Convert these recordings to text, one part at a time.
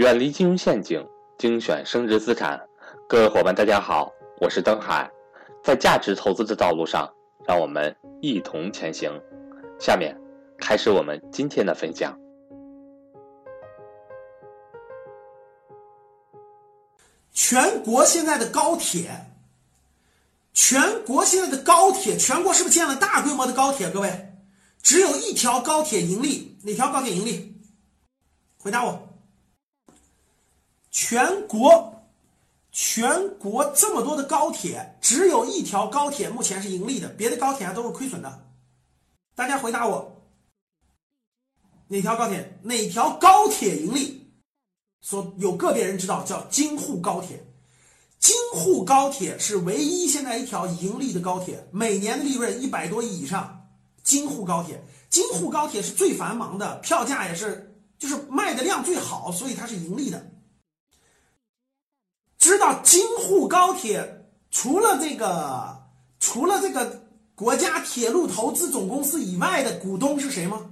远离金融陷阱，精选升值资产。各位伙伴，大家好，我是登海。在价值投资的道路上，让我们一同前行。下面开始我们今天的分享。全国现在的高铁，全国现在的高铁，全国是不是建了大规模的高铁？各位，只有一条高铁盈利，哪条高铁盈利？回答我。全国，全国这么多的高铁，只有一条高铁目前是盈利的，别的高铁还都是亏损的。大家回答我，哪条高铁？哪条高铁盈利？说有个别人知道，叫京沪高铁。京沪高铁是唯一现在一条盈利的高铁，每年的利润一百多亿以上。京沪高铁，京沪高铁是最繁忙的，票价也是，就是卖的量最好，所以它是盈利的。知道京沪高铁除了这个除了这个国家铁路投资总公司以外的股东是谁吗？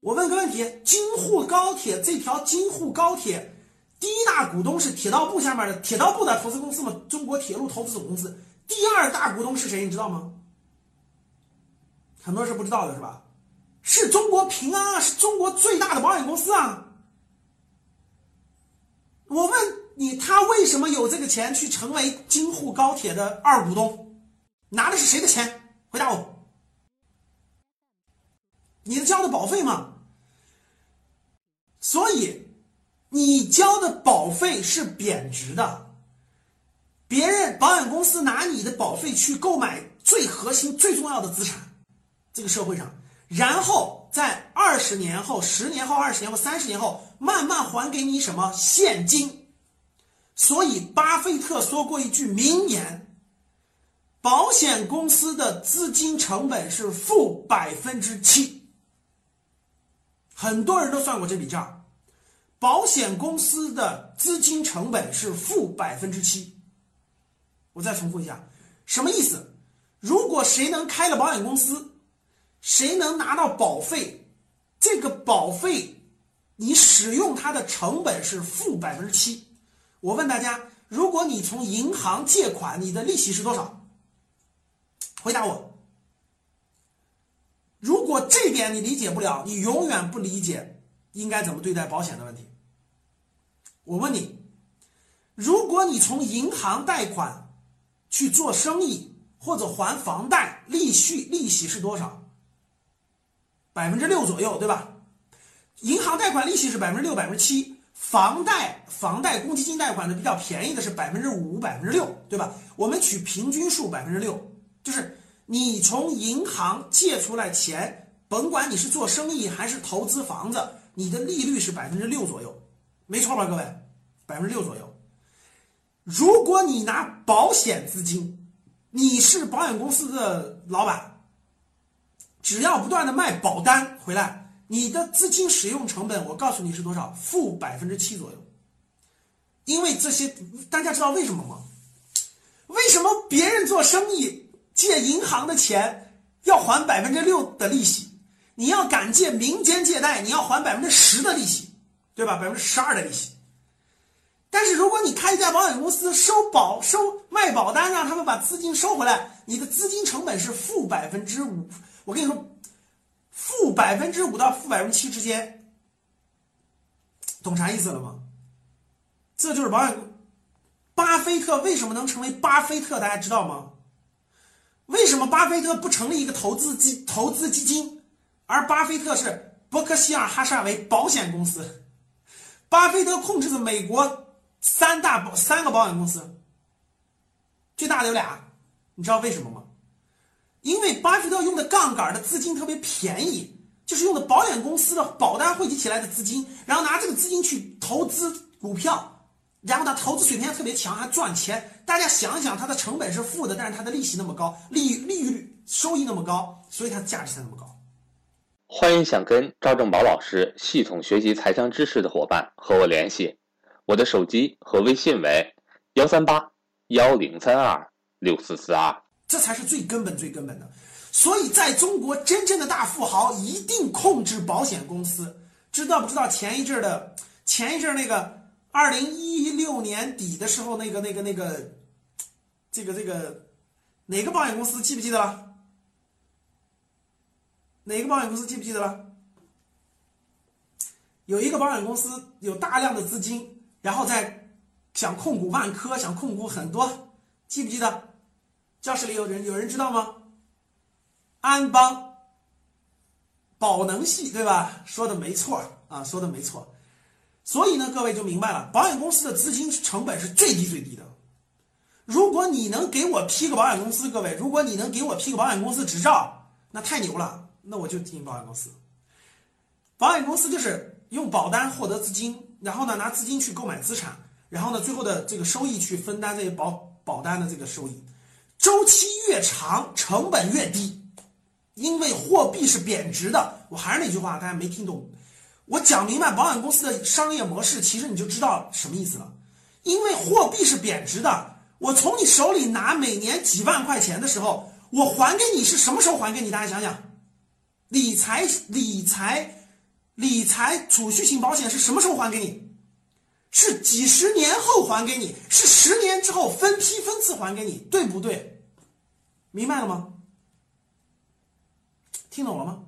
我问个问题：京沪高铁这条京沪高铁第一大股东是铁道部下面的铁道部的投资公司吗？中国铁路投资总公司。第二大股东是谁？你知道吗？很多人是不知道的，是吧？是中国平安啊，是中国最大的保险公司啊。我问你，他为什么有这个钱去成为京沪高铁的二股东？拿的是谁的钱？回答我。你交的保费吗？所以，你交的保费是贬值的。别人保险公司拿你的保费去购买最核心、最重要的资产，这个社会上，然后十年后、十年后、二十年后、三十年后。慢慢还给你什么现金？所以巴菲特说过一句名言：保险公司的资金成本是负百分之七。很多人都算过这笔账，保险公司的资金成本是负百分之七。我再重复一下，什么意思？如果谁能开了保险公司，谁能拿到保费，这个保费。你使用它的成本是负百分之七，我问大家，如果你从银行借款，你的利息是多少？回答我。如果这点你理解不了，你永远不理解应该怎么对待保险的问题。我问你，如果你从银行贷款去做生意或者还房贷，利息利息是多少？百分之六左右，对吧？银行贷款利息是百分之六、百分之七，房贷、房贷公积金贷款的比较便宜的是百分之五、百分之六，对吧？我们取平均数百分之六，就是你从银行借出来钱，甭管你是做生意还是投资房子，你的利率是百分之六左右，没错吧，各位？百分之六左右。如果你拿保险资金，你是保险公司的老板，只要不断的卖保单回来。你的资金使用成本，我告诉你是多少？负百分之七左右。因为这些，大家知道为什么吗？为什么别人做生意借银行的钱要还百分之六的利息？你要敢借民间借贷，你要还百分之十的利息，对吧？百分之十二的利息。但是如果你开一家保险公司，收保收卖保单，让他们把资金收回来，你的资金成本是负百分之五。我跟你说。负百分之五到负百分之七之间，懂啥意思了吗？这就是保险。巴菲特为什么能成为巴菲特？大家知道吗？为什么巴菲特不成立一个投资基投资基金，而巴菲特是伯克希尔哈撒韦保险公司？巴菲特控制的美国三大保三个保险公司，最大的有俩，你知道为什么吗？因为巴菲特用的杠杆的资金特别便宜，就是用的保险公司的保单汇集起来的资金，然后拿这个资金去投资股票，然后他投资水平还特别强，还赚钱。大家想想，它的成本是负的，但是它的利息那么高，利利率收益那么高，所以它的价值才那么高。欢迎想跟赵正宝老师系统学习财商知识的伙伴和我联系，我的手机和微信为幺三八幺零三二六四四二。这才是最根本、最根本的。所以，在中国，真正的大富豪一定控制保险公司，知道不知道前一阵的前一阵那个二零一六年底的时候那个那个那个这个这个哪个保险公司记不记得了？哪个保险公司记不记得了？有一个保险公司有大量的资金，然后在想控股万科，想控股很多，记不记得？教室里有人有人知道吗？安邦。宝能系对吧？说的没错啊，说的没错。所以呢，各位就明白了，保险公司的资金成本是最低最低的。如果你能给我批个保险公司，各位，如果你能给我批个保险公司执照，那太牛了，那我就进保险公司。保险公司就是用保单获得资金，然后呢拿资金去购买资产，然后呢最后的这个收益去分担这些保保单的这个收益，周期越长，成本越低。因为货币是贬值的，我还是那句话，大家没听懂。我讲明白保险公司的商业模式，其实你就知道什么意思了。因为货币是贬值的，我从你手里拿每年几万块钱的时候，我还给你是什么时候还给你？大家想想，理财、理财、理财储蓄型保险是什么时候还给你？是几十年后还给你，是十年之后分批分次还给你，对不对？明白了吗？听懂了吗？